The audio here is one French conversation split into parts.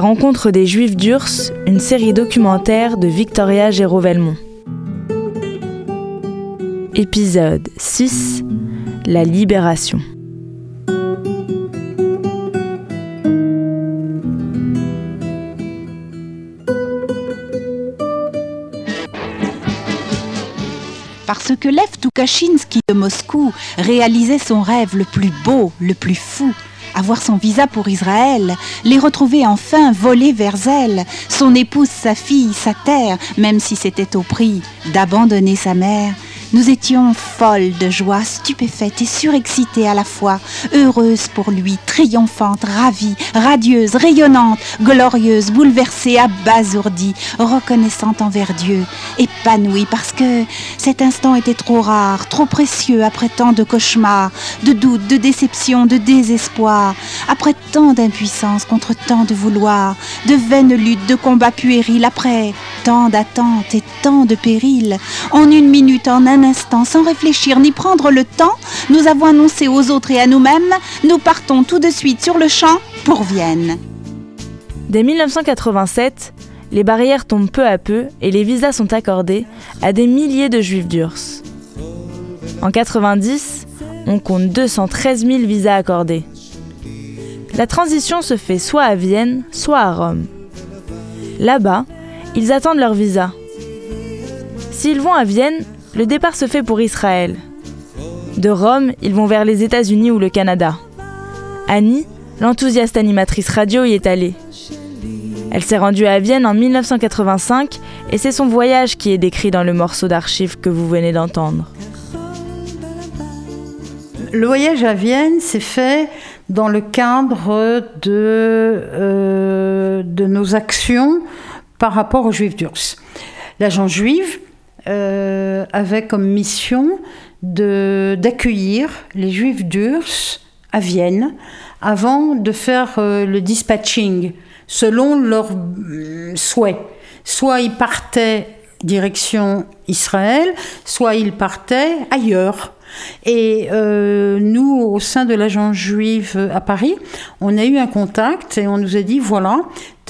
La rencontre des Juifs d'Urs, une série documentaire de Victoria Géraud-Velmont. Épisode 6 La libération. Parce que Lev Tukashinsky de Moscou réalisait son rêve le plus beau, le plus fou, avoir son visa pour Israël, les retrouver enfin volés vers elle, son épouse, sa fille, sa terre, même si c'était au prix d'abandonner sa mère, nous étions folles de joie, stupéfaites et surexcitées à la fois, heureuses pour lui, triomphantes, ravies, radieuses, rayonnantes, glorieuses, bouleversées, abasourdies, reconnaissantes envers Dieu, épanouies parce que cet instant était trop rare, trop précieux après tant de cauchemars, de doutes, de déceptions, de désespoir, après tant d'impuissance contre tant de vouloir, de vaines luttes, de combats puérils, après tant d'attentes et tant de périls, en une minute, en un instant, sans réfléchir ni prendre le temps, nous avons annoncé aux autres et à nous-mêmes, nous partons tout de suite sur le champ pour Vienne. Dès 1987, les barrières tombent peu à peu et les visas sont accordés à des milliers de juifs d'Urs. En 90, on compte 213 000 visas accordés. La transition se fait soit à Vienne, soit à Rome. Là-bas, ils attendent leur visa. S'ils vont à Vienne, le départ se fait pour Israël. De Rome, ils vont vers les États-Unis ou le Canada. Annie, l'enthousiaste animatrice radio, y est allée. Elle s'est rendue à Vienne en 1985 et c'est son voyage qui est décrit dans le morceau d'archives que vous venez d'entendre. Le voyage à Vienne s'est fait dans le cadre de, euh, nos actions par rapport aux Juifs d'Urs. L'agent juive euh, avait comme mission d'accueillir les Juifs d'Urs à Vienne avant de faire euh, le dispatching selon leurs euh, souhaits. Soit ils partaient direction Israël, soit ils partaient ailleurs. Et nous, au sein de l'agence juive à Paris, on a eu un contact et on nous a dit voilà,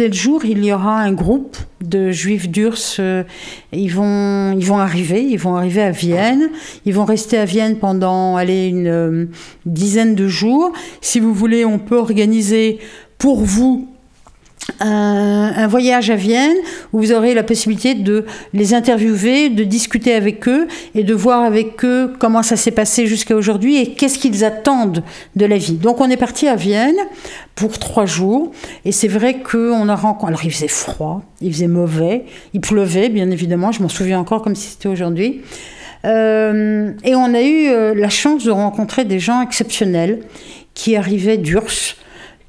tel jour, il y aura un groupe de juifs d'Urs. Euh, ils, vont, ils vont arriver, ils vont arriver à Vienne. Ils vont rester à Vienne pendant allez, une euh, dizaine de jours. Si vous voulez, on peut organiser pour vous un, voyage à Vienne où vous aurez la possibilité de les interviewer, de discuter avec eux et de voir avec eux comment ça s'est passé jusqu'à aujourd'hui et qu'est-ce qu'ils attendent de la vie. Donc on est parti à Vienne pour trois jours et c'est vrai qu'on a rencontré... Alors il faisait froid, il faisait mauvais, il pleuvait bien évidemment, je m'en souviens encore comme si c'était aujourd'hui. Euh, et on a eu euh, la chance de rencontrer des gens exceptionnels qui arrivaient d'Urs,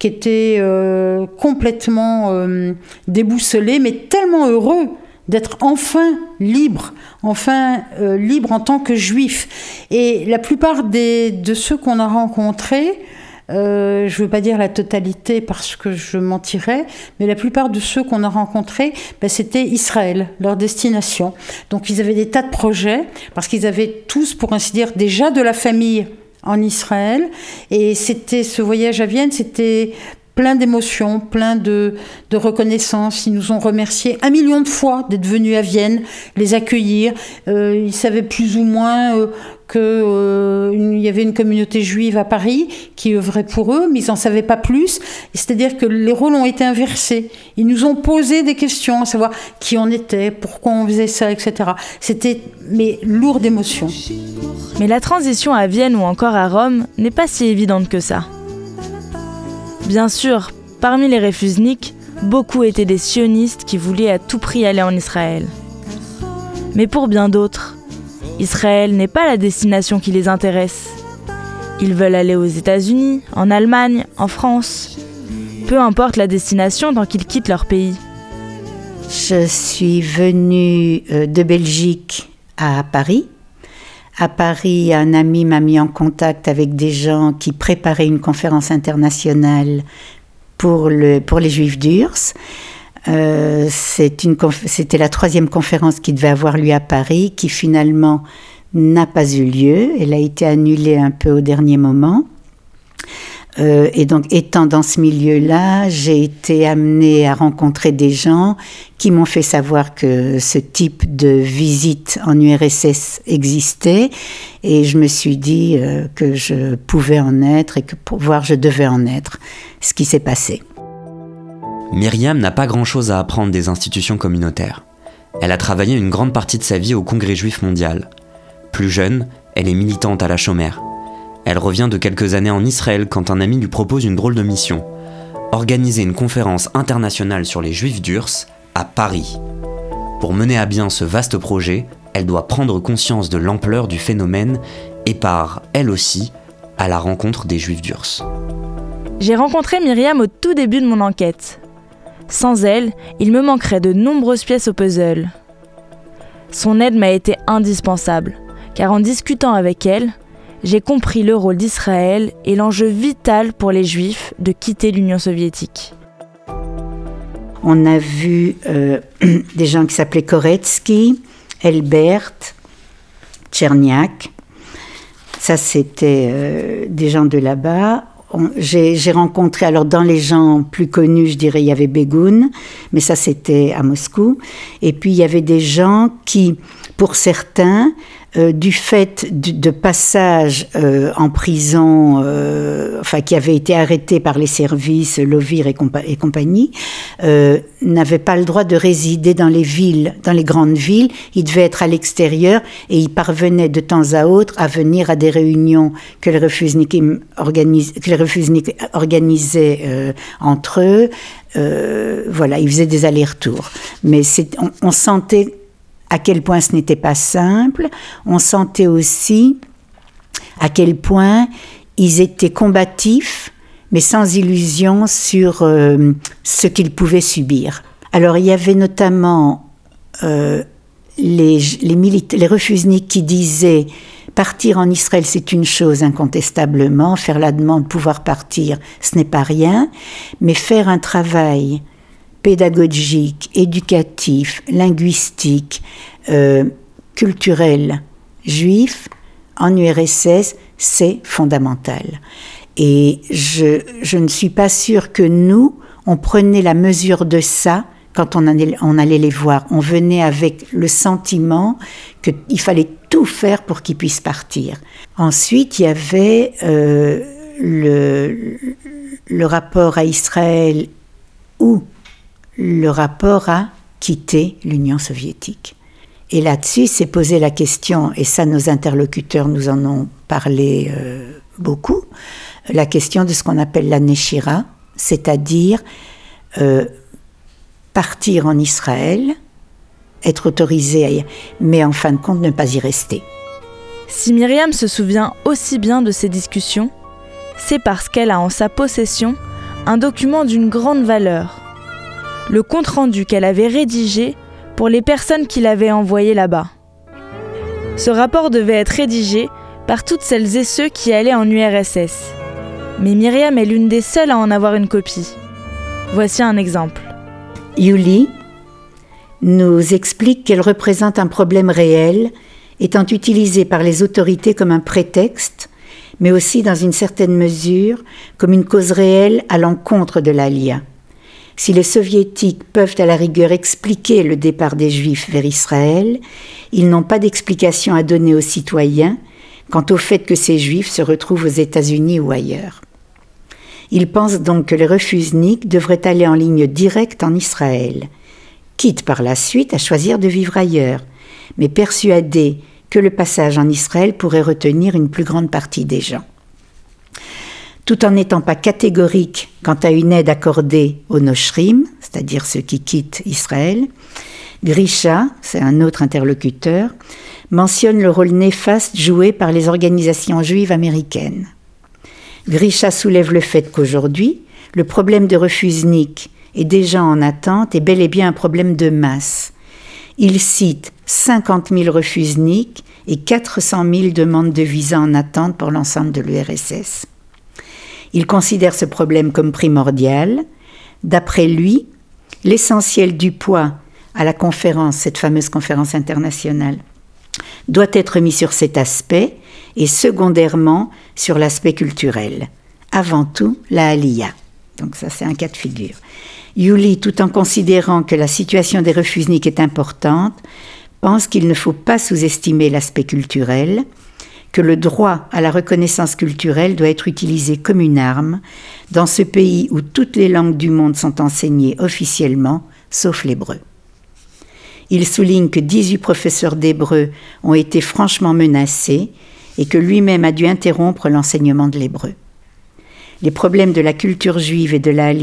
qui était euh, complètement euh, déboussolé, mais tellement heureux d'être enfin libre, enfin euh, libre en tant que juif. Et la plupart des, de ceux qu'on a rencontrés, je ne veux pas dire la totalité parce que je mentirais, mais la plupart de ceux qu'on a rencontrés, ben, c'était Israël, leur destination. Donc ils avaient des tas de projets, parce qu'ils avaient tous, pour ainsi dire, déjà de la famille en Israël. Et c'était ce voyage à Vienne, c'était plein d'émotions, plein de, reconnaissance. Ils nous ont remercié un million de fois d'être venus à Vienne, les accueillir. Euh, ils savaient plus ou moins euh, qu'il euh, y avait une communauté juive à Paris qui œuvrait pour eux, mais ils n'en savaient pas plus. C'est-à-dire que les rôles ont été inversés. Ils nous ont posé des questions, à savoir qui on était, pourquoi on faisait ça, etc. C'était mais lourd d'émotions. Mais la transition à Vienne ou encore à Rome n'est pas si évidente que ça. Bien sûr, parmi les réfusniks, beaucoup étaient des sionistes qui voulaient à tout prix aller en Israël. Mais pour bien d'autres, Israël n'est pas la destination qui les intéresse. Ils veulent aller aux États-Unis, en Allemagne, en France. Peu importe la destination tant qu'ils quittent leur pays. Je suis venue euh, de Belgique à Paris. À Paris, un ami m'a mis en contact avec des gens qui préparaient une conférence internationale pour, pour les Juifs d'Urs. Euh, C'était la troisième conférence qui devait avoir lieu à Paris, qui finalement n'a pas eu lieu. Elle a été annulée un peu au dernier moment. Euh, et donc, étant dans ce milieu-là, j'ai été amenée à rencontrer des gens qui m'ont fait savoir que ce type de visite en URSS existait. Et je me suis dit euh, que je pouvais en être et que pour voir, je devais en être. Ce qui s'est passé. Myriam n'a pas grand-chose à apprendre des institutions communautaires. Elle a travaillé une grande partie de sa vie au Congrès juif mondial. Plus jeune, elle est militante à la chômère. Elle revient de quelques années en Israël quand un ami lui propose une drôle de mission organiser une conférence internationale sur les juifs d'Urs à Paris. Pour mener à bien ce vaste projet, elle doit prendre conscience de l'ampleur du phénomène et part, elle aussi, à la rencontre des juifs d'Urs. J'ai rencontré Myriam au tout début de mon enquête. Sans elle, il me manquerait de nombreuses pièces au puzzle. Son aide m'a été indispensable, car en discutant avec elle, j'ai compris le rôle d'Israël et l'enjeu vital pour les Juifs de quitter l'Union soviétique. On a vu euh, des gens qui s'appelaient Koretsky, Elbert, Tcherniak. Ça, c'était euh, des gens de là-bas. J'ai rencontré, alors dans les gens plus connus, je dirais, il y avait Begoun, mais ça c'était à Moscou. Et puis il y avait des gens qui, pour certains, euh, du fait de, passage euh, en prison, euh, enfin qui avait été arrêté par les services, Lovir et, compagnie, n'avait pas le droit de résider dans les villes, dans les grandes villes. Il devait être à l'extérieur et il parvenait de temps à autre à venir à des réunions que les refusniks organisaient entre eux. voilà, ils faisaient des allers-retours. Mais on sentait à quel point ce n'était pas simple. On sentait aussi à quel point ils étaient combatifs, mais sans illusion sur euh, ce qu'ils pouvaient subir. Alors il y avait notamment euh, les, les, les qui disaient partir en Israël c'est une chose incontestablement, faire la demande, pouvoir partir, ce n'est pas rien, mais faire un travail pédagogique, éducatif, linguistique, euh, culturel juif en URSS, c'est fondamental. Et je, je, ne suis pas sûre que nous, on prenait la mesure de ça quand on allait, on allait les voir. On venait avec le sentiment qu'il fallait tout faire pour qu'ils puissent partir. Ensuite, il y avait euh, le, le rapport à Israël ou le rapport à quitter l'Union soviétique. Et là-dessus, s'est posé la question, et ça nos interlocuteurs nous en ont parlé euh, beaucoup, la question de ce qu'on appelle la Neshira, c'est-à-dire euh, partir en Israël, être autorisé, mais en fin de compte ne pas y rester. Si Myriam se souvient aussi bien de ces discussions, c'est parce qu'elle a en sa possession un document d'une grande valeur, le compte-rendu qu'elle avait rédigé pour les personnes qui l'avaient envoyé là-bas. Ce rapport devait être rédigé par toutes celles et ceux qui allaient en URSS. Mais Myriam est l'une des seules à en avoir une copie. Voici un exemple. Yuli nous explique qu'elle représente un problème réel, étant utilisé par les autorités comme un prétexte, mais aussi dans une certaine mesure comme une cause réelle à l'encontre de l'ALIA. Si les soviétiques peuvent à la rigueur expliquer le départ des juifs vers Israël, ils n'ont pas d'explication à donner aux citoyens quant au fait que ces juifs se retrouvent aux États-Unis ou ailleurs. Ils pensent donc que les refusniks devraient aller en ligne directe en Israël, quitte par la suite à choisir de vivre ailleurs, mais persuadés que le passage en Israël pourrait retenir une plus grande partie des gens tout en n'étant pas catégorique quant à une aide accordée aux Noshrim, c'est-à-dire ceux qui quittent Israël, Grisha, c'est un autre interlocuteur, mentionne le rôle néfaste joué par les organisations juives américaines. Grisha soulève le fait qu'aujourd'hui, le problème de refusnik et des gens en attente est bel et bien un problème de masse. Il cite 50 000 refusniks et 400 000 demandes de visa en attente pour l'ensemble de l'URSS. Il considère ce problème comme primordial. D'après lui, l'essentiel du poids à la conférence, cette fameuse conférence internationale, doit être mis sur cet aspect et secondairement sur l'aspect culturel. avant tout la Aliyah. Donc ça, c'est un cas de figure. Yuli, tout en considérant que la situation des refusniks est importante, pense qu'il ne faut pas sous-estimer l'aspect culturel, que le droit à la reconnaissance culturelle doit être utilisé comme une arme dans ce pays où toutes les langues du monde sont enseignées officiellement, sauf l'hébreu. Il souligne que 18 professeurs d'hébreu ont été franchement menacés et que lui-même a dû interrompre l'enseignement de l'hébreu. Les problèmes de la culture juive et de la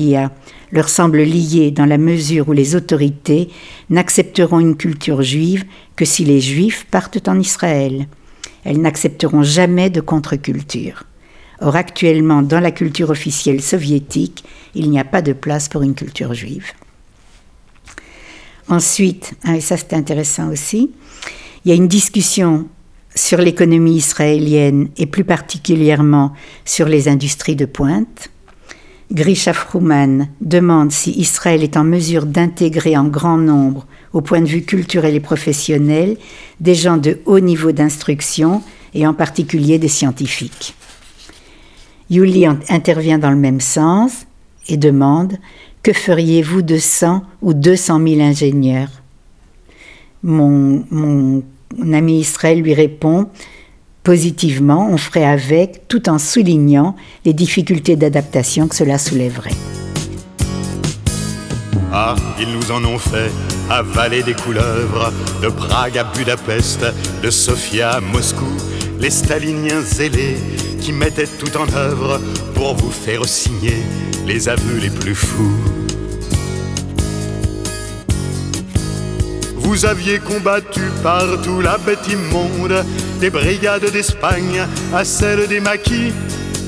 leur semblent liés dans la mesure où les autorités n'accepteront une culture juive que si les juifs partent en Israël. Elles n'accepteront jamais de contre-culture. Or actuellement, dans la culture officielle soviétique, il n'y a pas de place pour une culture juive. Ensuite, hein, et ça c'est intéressant aussi, il y a une discussion sur l'économie israélienne et plus particulièrement sur les industries de pointe. Grisha Fruman demande si Israël est en mesure d'intégrer en grand nombre, au point de vue culturel et professionnel, des gens de haut niveau d'instruction et en particulier des scientifiques. Yuli intervient dans le même sens et demande Que feriez-vous de 100 ou 200 000 ingénieurs? Mon, ami Israël lui répond positivement, on ferait avec, tout en soulignant les difficultés d'adaptation que cela soulèverait. Ah, ils nous en ont fait avaler des couleuvres, de Prague à Budapest, de Sofia à Moscou, les staliniens zélés qui mettaient tout en œuvre pour vous faire signer les aveux les plus fous. Vous aviez combattu partout la bête immonde, des brigades d'Espagne à celles des maquis.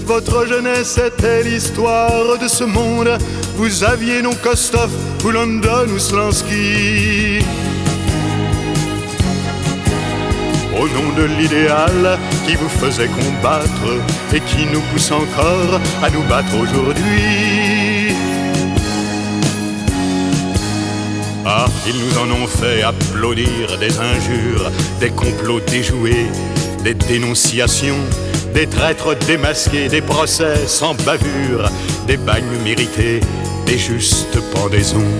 Votre jeunesse était l'histoire de ce monde. Vous aviez non Kostov ou ou Slansky. Au nom de l'idéal qui vous faisait combattre et qui nous pousse encore à nous battre aujourd'hui. Ah, ils nous en ont fait applaudir des injures, des complots déjoués, des dénonciations, des traîtres démasqués, des procès sans bavure, des bagnes mérités, des justes pendaisons.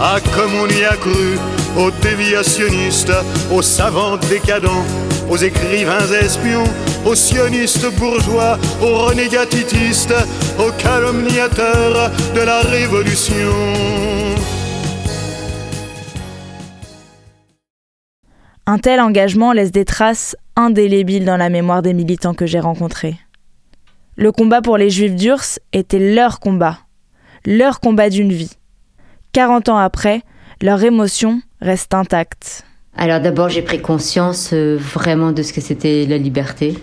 Ah, comme on y a cru, aux déviationnistes, aux savants décadents, aux écrivains espions, aux sionistes bourgeois, aux renégatitistes, aux calomniateurs de la Révolution. Un tel engagement laisse des traces indélébiles dans la mémoire des militants que j'ai rencontrés. Le combat pour les juifs d'Urs était leur combat, leur combat d'une vie. 40 ans après, leur émotion reste intacte. Alors d'abord, j'ai pris conscience euh, vraiment de ce que c'était la liberté.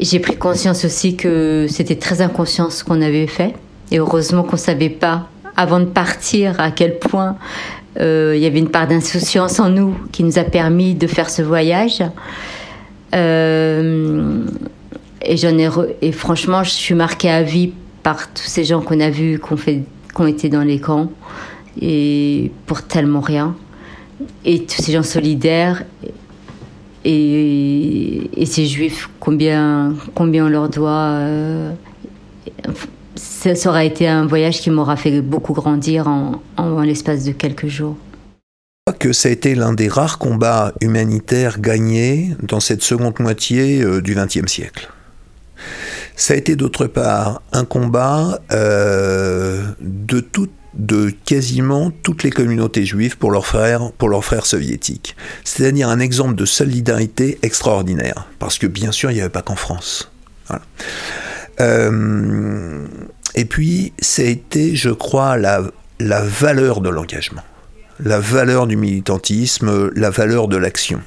J'ai pris conscience aussi que c'était très inconscient ce qu'on avait fait. Et heureusement qu'on ne savait pas, avant de partir, à quel point euh, il y avait une part d'insouciance en nous qui nous a permis de faire ce voyage. Euh, et, et franchement, je suis marquée à vie par tous ces gens qu'on a vus, qu'on fait, qui ont été dans les camps, et pour tellement rien et tous ces gens solidaires et, ces juifs, combien, combien on leur doit. Euh, ça, aura été un voyage qui m'aura fait beaucoup grandir en, l'espace de quelques jours. Que ça a été l'un des rares combats humanitaires gagnés dans cette seconde moitié euh, du XXe siècle. Ça a été d'autre part un combat euh, de toute de quasiment toutes les communautés juives pour leurs frères, soviétiques. C'est-à-dire un exemple de solidarité extraordinaire. Parce que bien sûr, il n'y avait pas qu'en France. Euh, et puis, ça a été, je crois, la, la valeur de l'engagement, la valeur du militantisme, la valeur de l'action.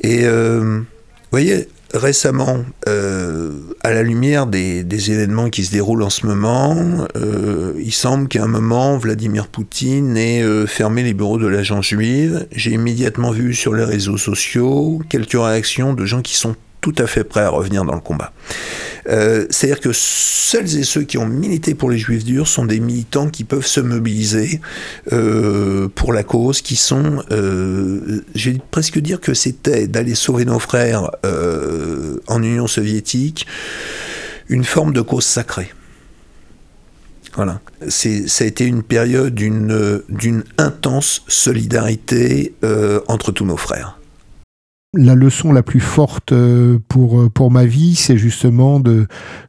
Et euh, vous voyez, récemment, euh, à la lumière des, événements qui se déroulent en ce moment, euh, il semble qu'à un moment, Vladimir Poutine ait euh, fermé les bureaux de l'agence juive. J'ai immédiatement vu sur les réseaux sociaux quelques réactions de gens qui sont tout à fait prêts à revenir dans le combat. Euh, c'est-à-dire que celles et ceux qui ont milité pour les juifs durs sont des militants qui peuvent se mobiliser euh, pour la cause, qui sont, euh, je vais presque dire que c'était d'aller sauver nos frères en Union soviétique, une forme de cause sacrée. Voilà. Ça a été une période d'une intense solidarité entre tous nos frères la leçon la plus forte euh, pour, euh, pour ma vie, c'est justement de,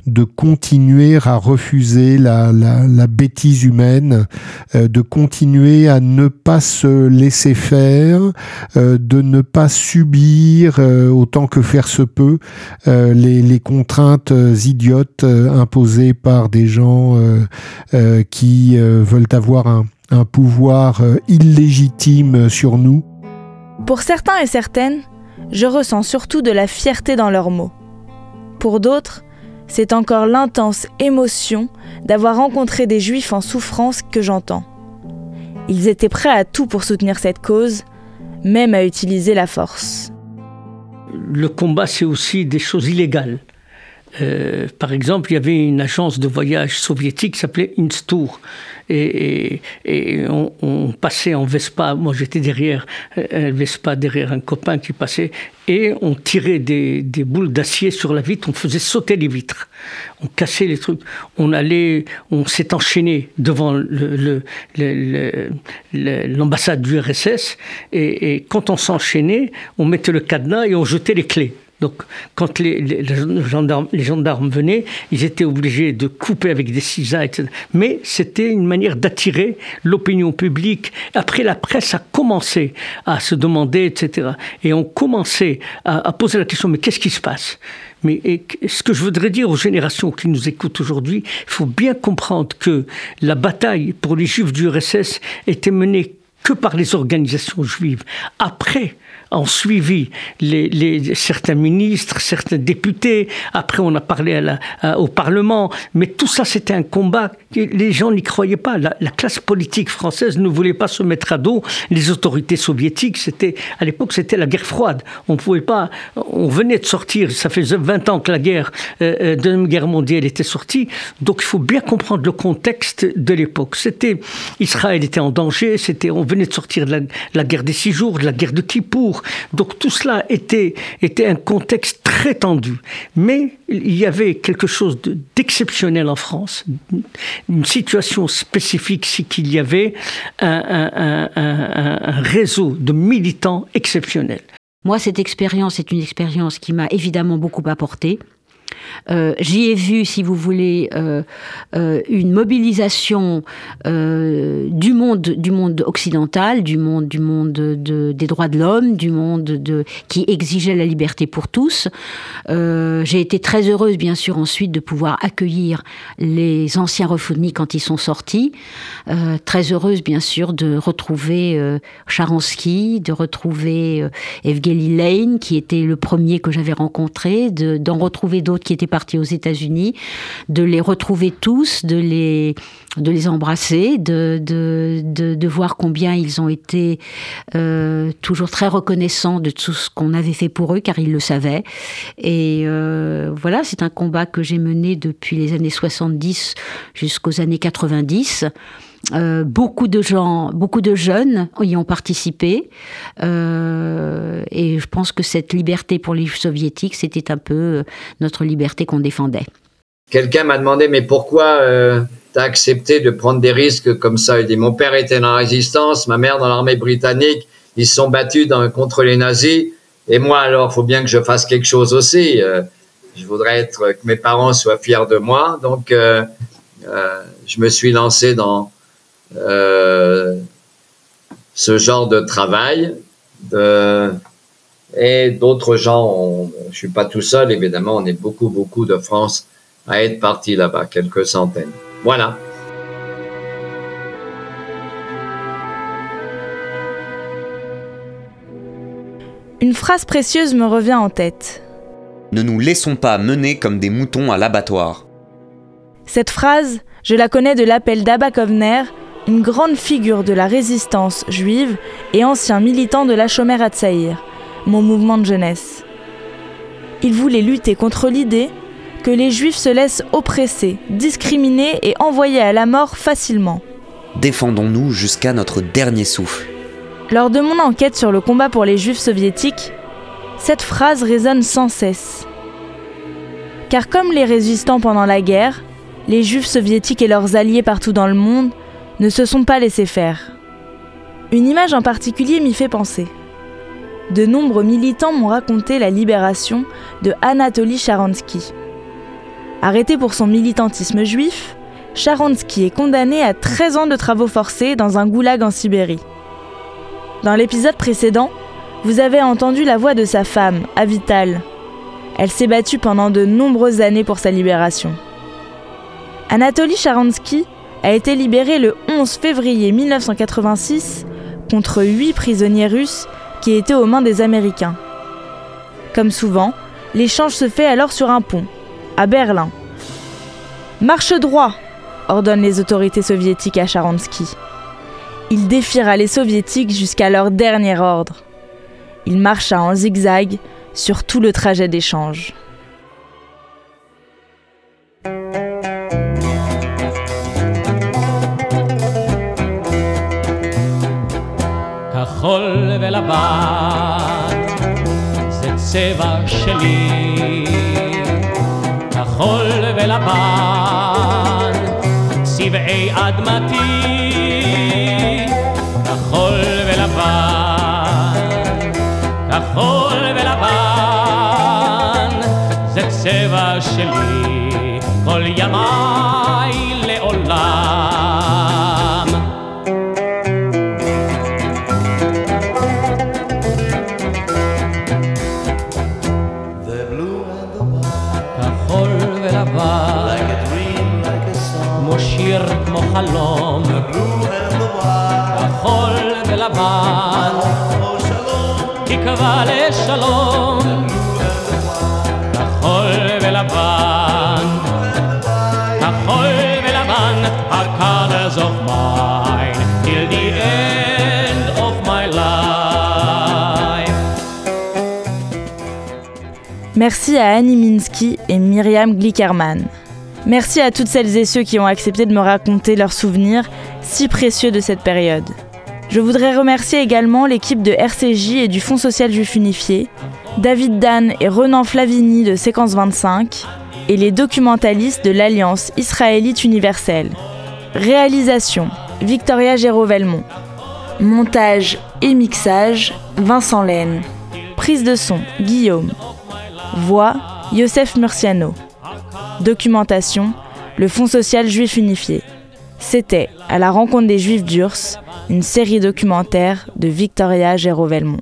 de continuer à refuser la, la, bêtise humaine, euh, de continuer à ne pas se laisser faire, de ne pas subir autant que faire se peut les, les contraintes idiotes imposées par des gens qui veulent avoir un, un pouvoir illégitime sur nous. Pour certains et certaines, je ressens surtout de la fierté dans leurs mots. Pour d'autres, c'est encore l'intense émotion d'avoir rencontré des juifs en souffrance que j'entends. Ils étaient prêts à tout pour soutenir cette cause, même à utiliser la force. Le combat, c'est aussi des choses illégales. Euh, par exemple, il y avait une agence de voyage soviétique qui s'appelait Instour et, on, passait en Vespa. Moi, j'étais derrière un euh, Vespa, derrière un copain qui passait, et on tirait des, boules d'acier sur la vitre, on faisait sauter les vitres, on cassait les trucs, on allait, on s'est enchaîné devant l'ambassade du RSS, et, et quand on s'enchaînait, on mettait le cadenas et on jetait les clés. Donc, quand les, gendarmes, venaient, ils étaient obligés de couper avec des ciseaux, etc. Mais c'était une manière d'attirer l'opinion publique. Après, la presse a commencé à se demander, etc. Et on commençait à, à poser la question, mais qu'est-ce qui se passe? Mais ce que je voudrais dire aux générations qui nous écoutent aujourd'hui, il faut bien comprendre que la bataille pour les juifs du RSS était menée que par les organisations juives. Après, ont suivi les, certains ministres, certains députés. Après, on a parlé au Parlement. Mais tout ça, c'était un combat. Les gens n'y croyaient pas. La, classe politique française ne voulait pas se mettre à dos les autorités soviétiques. C'était à l'époque, c'était la guerre froide. On pouvait pas. On venait de sortir. Ça faisait 20 ans que la guerre, euh, euh, Deuxième Guerre mondiale était sortie. Donc, il faut bien comprendre le contexte de l'époque. C'était Israël était en danger. C'était on venait de sortir de la, guerre des six jours, de la guerre de Kippour. Donc tout cela était, était un contexte très tendu. Mais il y avait quelque chose d'exceptionnel en France, une situation spécifique, c'est qu'il y avait un, un réseau de militants exceptionnels. Moi, cette expérience est une expérience qui m'a évidemment beaucoup apporté. Euh, j'y ai vu, si vous voulez, euh, euh, une mobilisation du monde, du monde occidental, du monde, du monde des droits de l'homme, du monde de, qui exigeait la liberté pour tous. J'ai été très heureuse, bien sûr, ensuite de pouvoir accueillir les anciens refounis quand ils sont sortis. très heureuse, bien sûr, de retrouver Charansky, de retrouver Evgeny Lane, qui était le premier que j'avais rencontré, d'en retrouver d'autres qui étaient partis aux États-Unis, de les retrouver tous, de les, de les embrasser, de, de, de, voir combien ils ont été euh, toujours très reconnaissants de tout ce qu'on avait fait pour eux, car ils le savaient. Et euh, voilà, c'est un combat que j'ai mené depuis les années 70 jusqu'aux années 90. Euh, beaucoup de gens, beaucoup de jeunes y ont participé. Euh, et je pense que cette liberté pour les soviétiques, c'était un peu euh, notre liberté qu'on défendait. Quelqu'un m'a demandé, mais pourquoi tu as accepté de prendre des risques comme ça? Il dit, mon père était dans la résistance, ma mère dans l'armée britannique, ils se sont battus contre les nazis. Et moi, alors, faut bien que je fasse quelque chose aussi. je voudrais être, que mes parents soient fiers de moi. Donc, je me suis lancé dans, euh, ce genre de travail. De, et d'autres gens, je suis pas tout seul, évidemment, on est beaucoup, beaucoup de France à être partis là-bas, quelques centaines. Voilà. Une phrase précieuse me revient en tête. Ne nous laissons pas mener comme des moutons à l'abattoir. Cette phrase, je la connais de l'appel d'Abba Kovner une grande figure de la résistance juive et ancien militant de la Shomer Hatzaïr, mon mouvement de jeunesse. Il voulait lutter contre l'idée que les juifs se laissent oppresser, discriminer et envoyer à la mort facilement. Défendons-nous jusqu'à notre dernier souffle. Lors de mon enquête sur le combat pour les juifs soviétiques, cette phrase résonne sans cesse. Car comme les résistants pendant la guerre, les juifs soviétiques et leurs alliés partout dans le monde ne se sont pas laissés faire. Une image en particulier m'y fait penser. De nombreux militants m'ont raconté la libération de Anatoly Sharansky. Arrêté pour son militantisme juif, Sharansky est condamné à 13 ans de travaux forcés dans un goulag en Sibérie. Dans l'épisode précédent, vous avez entendu la voix de sa femme, Avital. Elle s'est battue pendant de nombreuses années pour sa libération. Anatoly Sharansky a été libéré le 11 février 1986 contre 8 prisonniers russes qui étaient aux mains des Américains. Comme souvent, l'échange se fait alors sur un pont, à Berlin. Marche droit ordonnent les autorités soviétiques à Sharansky. Il défiera les soviétiques jusqu'à leur dernier ordre. Il marcha en zigzag sur tout le trajet d'échange. כחול ולבן זה צבע שלי. כחול ולבן צבעי אדמתי Merci à Annie Minsky et Myriam Glickerman. Merci à toutes celles et ceux qui ont accepté de me raconter leurs souvenirs si précieux de cette période. Je voudrais remercier également l'équipe de RCJ et du Fonds social juif unifié, David Dan et Renan Flavini de Séquence 25 et les documentalistes de l'Alliance israélite universelle. Réalisation Victoria Géraud-Velmont. Montage et mixage Vincent Laine. Prise de son Guillaume. Voix Yosef Murciano. Documentation Le Fonds social juif unifié. C'était À la rencontre des Juifs d'Urs, une série documentaire de Victoria Géraud-Velmont.